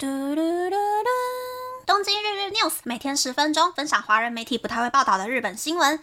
嘟嘟嘟嘟！东京日日 news 每天十分钟，分享华人媒体不太会报道的日本新闻。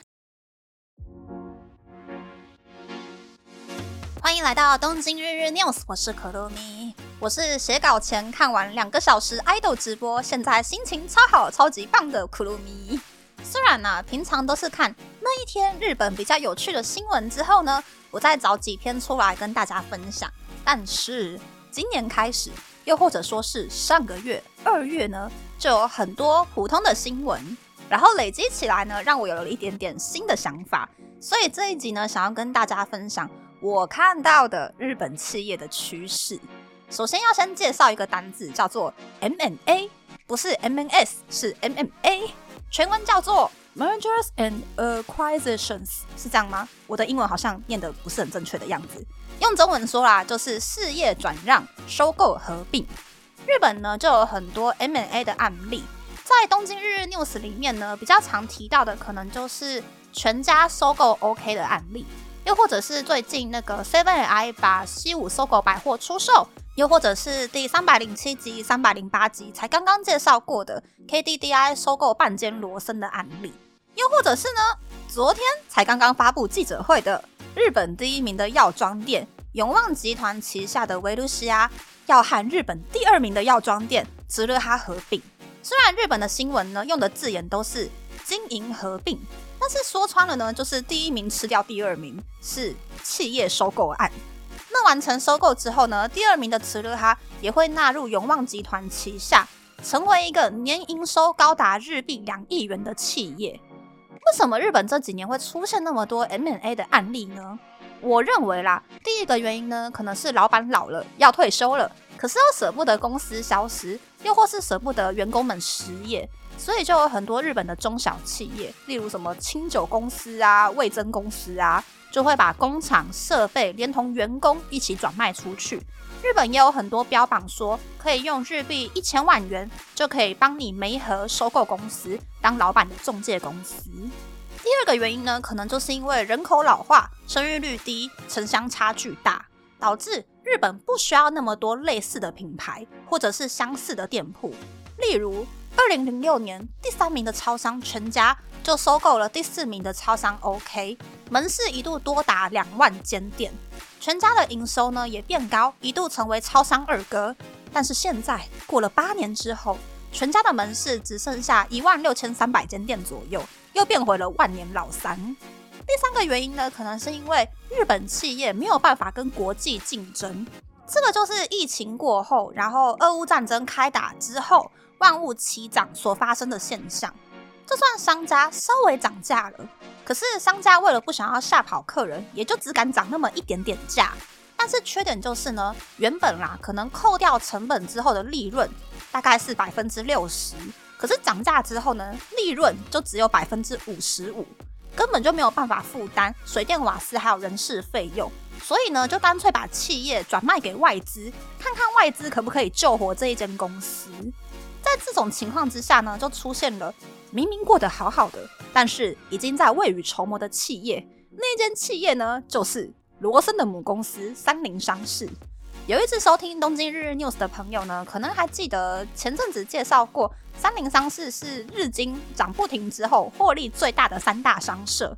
欢迎来到东京日日 news，我是可露米。我是写稿前看完两个小时 idol 直播，现在心情超好、超级棒的可露米。虽然呢，平常都是看那一天日本比较有趣的新闻之后呢，我再找几篇出来跟大家分享。但是今年开始，又或者说是上个月二月呢，就有很多普通的新闻，然后累积起来呢，让我有了一点点新的想法。所以这一集呢，想要跟大家分享我看到的日本企业的趋势。首先要先介绍一个单字，叫做 M&A，不是 M&S，是 MMA，。全文叫做 mergers and acquisitions，是这样吗？我的英文好像念的不是很正确的样子。用中文说啦，就是事业转让、收购、合并。日本呢就有很多 M&A 的案例，在东京日日 news 里面呢，比较常提到的可能就是全家收购 OK 的案例，又或者是最近那个 Seven I 把西武搜狗百货出售。又或者是第三百零七集、三百零八集才刚刚介绍过的 KDDI 收购半间罗森的案例，又或者是呢，昨天才刚刚发布记者会的日本第一名的药妆店永旺集团旗下的维卢西亚要和日本第二名的药妆店慈乐哈合并。虽然日本的新闻呢用的字眼都是经营合并，但是说穿了呢，就是第一名吃掉第二名，是企业收购案。那完成收购之后呢，第二名的慈乐哈也会纳入永旺集团旗下，成为一个年营收高达日币两亿元的企业。为什么日本这几年会出现那么多 M&A 的案例呢？我认为啦，第一个原因呢，可能是老板老了要退休了，可是又舍不得公司消失，又或是舍不得员工们失业，所以就有很多日本的中小企业，例如什么清酒公司啊、味增公司啊。就会把工厂设备连同员工一起转卖出去。日本也有很多标榜说可以用日币一千万元就可以帮你媒合收购公司当老板的中介公司。第二个原因呢，可能就是因为人口老化、生育率低、城乡差距大，导致日本不需要那么多类似的品牌或者是相似的店铺。例如，二零零六年第三名的超商全家。就收购了第四名的超商 OK，门市一度多达两万间店，全家的营收呢也变高，一度成为超商二哥。但是现在过了八年之后，全家的门市只剩下一万六千三百间店左右，又变回了万年老三。第三个原因呢，可能是因为日本企业没有办法跟国际竞争，这个就是疫情过后，然后俄乌战争开打之后，万物齐涨所发生的现象。就算商家稍微涨价了，可是商家为了不想要吓跑客人，也就只敢涨那么一点点价。但是缺点就是呢，原本啦可能扣掉成本之后的利润大概是百分之六十，可是涨价之后呢，利润就只有百分之五十五，根本就没有办法负担水电瓦斯还有人事费用，所以呢，就干脆把企业转卖给外资，看看外资可不可以救活这一间公司。在这种情况之下呢，就出现了。明明过得好好的，但是已经在未雨绸缪的企业，那间企业呢，就是罗森的母公司三菱商事。有一次收听东京日日 news 的朋友呢，可能还记得前阵子介绍过，三菱商事是日经涨不停之后获利最大的三大商社。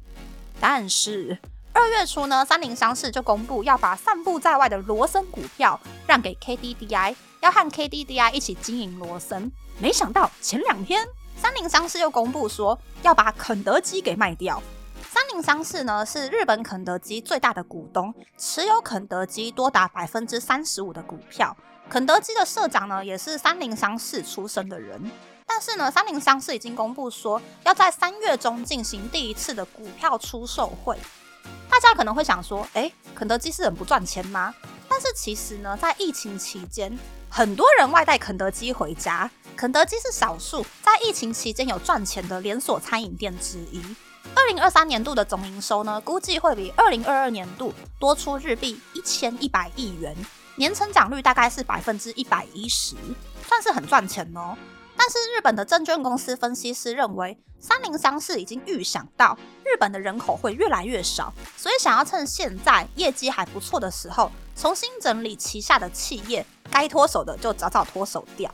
但是二月初呢，三菱商事就公布要把散布在外的罗森股票让给 KDDI，要和 KDDI 一起经营罗森。没想到前两天。三菱商事又公布说要把肯德基给卖掉。三菱商事呢是日本肯德基最大的股东，持有肯德基多达百分之三十五的股票。肯德基的社长呢也是三菱商事出身的人。但是呢，三菱商事已经公布说要在三月中进行第一次的股票出售会。大家可能会想说，哎，肯德基是很不赚钱吗？但是其实呢，在疫情期间，很多人外带肯德基回家。肯德基是少数在疫情期间有赚钱的连锁餐饮店之一。二零二三年度的总营收呢，估计会比二零二二年度多出日币一千一百亿元，年成长率大概是百分之一百一十，算是很赚钱哦。但是日本的证券公司分析师认为，三菱商事已经预想到日本的人口会越来越少，所以想要趁现在业绩还不错的时候，重新整理旗下的企业，该脱手的就早早脱手掉。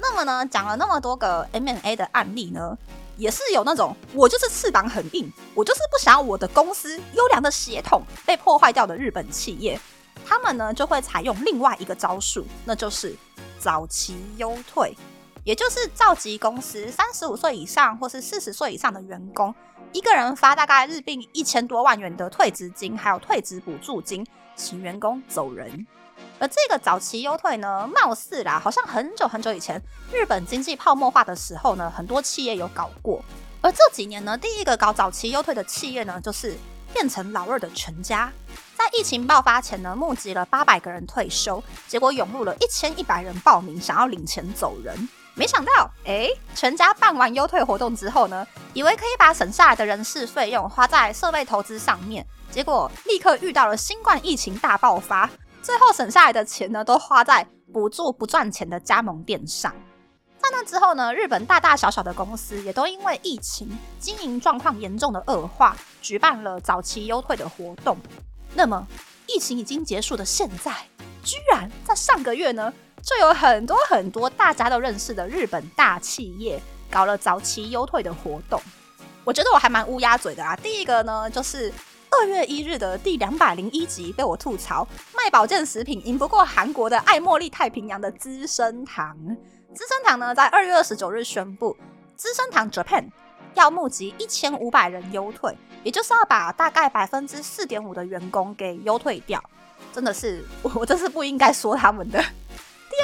那么呢，讲了那么多个 M&A 的案例呢，也是有那种我就是翅膀很硬，我就是不想要我的公司优良的血统被破坏掉的日本企业，他们呢就会采用另外一个招数，那就是早期优退，也就是召集公司三十五岁以上或是四十岁以上的员工，一个人发大概日币一千多万元的退职金，还有退职补助金，请员工走人。而这个早期优退呢，貌似啦，好像很久很久以前，日本经济泡沫化的时候呢，很多企业有搞过。而这几年呢，第一个搞早期优退的企业呢，就是变成老二的全家。在疫情爆发前呢，募集了八百个人退休，结果涌入了一千一百人报名，想要领钱走人。没想到，哎，全家办完优退活动之后呢，以为可以把省下来的人事费用花在设备投资上面，结果立刻遇到了新冠疫情大爆发。最后省下来的钱呢，都花在补助不赚钱的加盟店上。在那之后呢，日本大大小小的公司也都因为疫情经营状况严重的恶化，举办了早期优退的活动。那么，疫情已经结束的现在，居然在上个月呢，就有很多很多大家都认识的日本大企业搞了早期优退的活动。我觉得我还蛮乌鸦嘴的啊。第一个呢，就是。二月一日的第两百零一集被我吐槽，卖保健食品赢不过韩国的爱茉莉太平洋的资生堂。资生堂呢，在二月二十九日宣布，资生堂 Japan 要募集一千五百人优退，也就是要把大概百分之四点五的员工给优退掉。真的是，我真是不应该说他们的。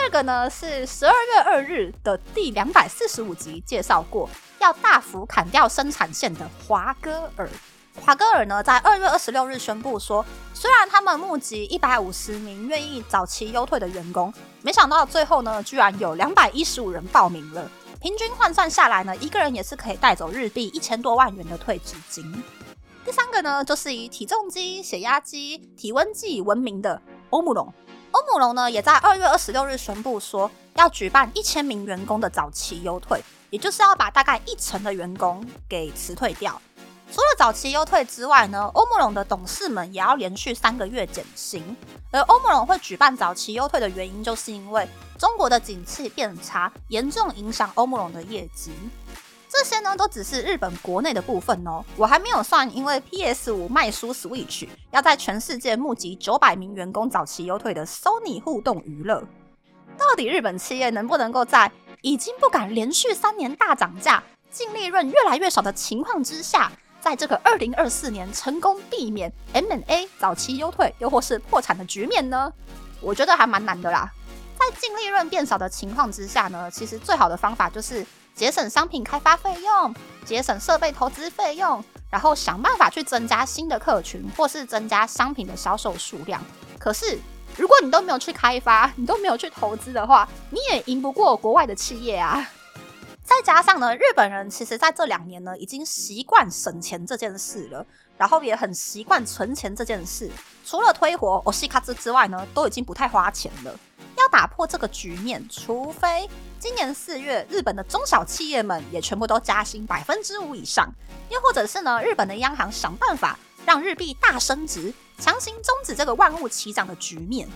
第二个呢，是十二月二日的第两百四十五集介绍过，要大幅砍掉生产线的华歌尔。华歌尔呢，在二月二十六日宣布说，虽然他们募集一百五十名愿意早期优退的员工，没想到最后呢，居然有两百一十五人报名了。平均换算下来呢，一个人也是可以带走日币一千多万元的退职金。第三个呢，就是以体重机、血压机、体温计闻名的欧姆龙。欧姆龙呢，也在二月二十六日宣布说，要举办一千名员工的早期优退，也就是要把大概一成的员工给辞退掉。除了早期优退之外呢，欧姆龙的董事们也要连续三个月减薪。而欧姆龙会举办早期优退的原因，就是因为中国的景气变差，严重影响欧姆龙的业绩。这些呢，都只是日本国内的部分哦。我还没有算，因为 PS 五卖书 Switch 要在全世界募集九百名员工早期优退的 Sony 互动娱乐，到底日本企业能不能够在已经不敢连续三年大涨价、净利润越来越少的情况之下？在这个二零二四年成功避免 M&A 早期优退，又或是破产的局面呢？我觉得还蛮难的啦。在净利润变少的情况之下呢，其实最好的方法就是节省商品开发费用，节省设备投资费用，然后想办法去增加新的客群，或是增加商品的销售数量。可是如果你都没有去开发，你都没有去投资的话，你也赢不过国外的企业啊。再加上呢，日本人其实在这两年呢，已经习惯省钱这件事了，然后也很习惯存钱这件事。除了推活欧西卡兹之外呢，都已经不太花钱了。要打破这个局面，除非今年四月日本的中小企业们也全部都加薪百分之五以上，又或者是呢，日本的央行想办法让日币大升值，强行终止这个万物齐涨的局面。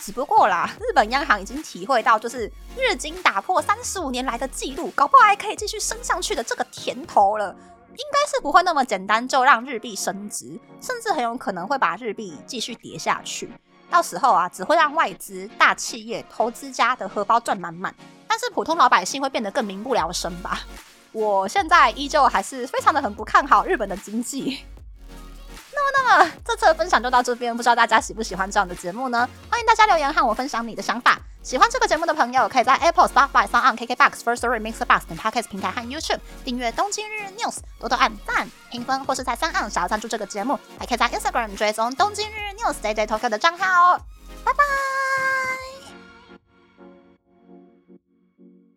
只不过啦，日本央行已经体会到，就是日经打破三十五年来的记录，搞不好还可以继续升上去的这个甜头了。应该是不会那么简单就让日币升值，甚至很有可能会把日币继续跌下去。到时候啊，只会让外资、大企业、投资家的荷包赚满满，但是普通老百姓会变得更民不聊生吧。我现在依旧还是非常的很不看好日本的经济。那么那么这次的分享就到这边，不知道大家喜不喜欢这样的节目呢？欢迎大家留言和我分享你的想法。喜欢这个节目的朋友，可以在 Apple、Spotify、s o n KKBox、First Story、Mixer Box 等 Podcast 平台和 YouTube 订阅《东京日日 News》，多多按赞、评分，或是在三岸想要赞助这个节目，还可以在 Instagram 追踪《东京日日 News》Day Day Talk 的账号哦。拜拜。